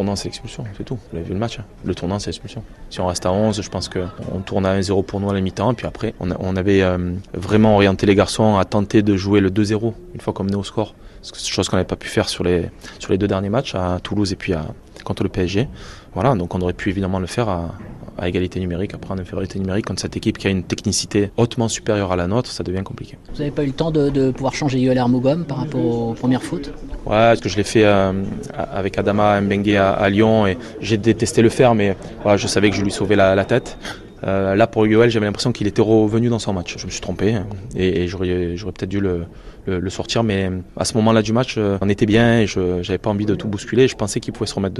tournant, c'est l'expulsion, c'est tout. Vous avez vu le match. Hein. Le tournant, c'est l'expulsion. Si on reste à 11, je pense qu'on tourne à 1-0 pour nous à la mi-temps. Puis après, on, avait euh, vraiment orienté les garçons à tenter de jouer le 2-0 une fois qu'on menait au score. C'est chose qu'on n'avait pas pu faire sur les, sur les deux derniers matchs à Toulouse et puis à, contre le PSG. Voilà, donc on aurait pu évidemment le faire à, à égalité numérique. Après, en infériorité numérique, contre cette équipe qui a une technicité hautement supérieure à la nôtre, ça devient compliqué. Vous n'avez pas eu le temps de, pouvoir changer Yoel Hermogom par rapport aux premières fautes Ouais, parce que je l'ai fait euh, avec Adama Mbengue à, Lyon et j'ai détesté le faire, mais je savais que je lui sauvais la, tête. Euh, là, pour Yoel, j'avais l'impression qu'il était revenu dans son match. Je me suis trompé hein, et, j'aurais, peut-être dû le, sortir, mais à ce moment-là du match, euh, on était bien et je n'avais pas envie de tout bousculer. Je pensais qu'il pouvait se remettre dedans.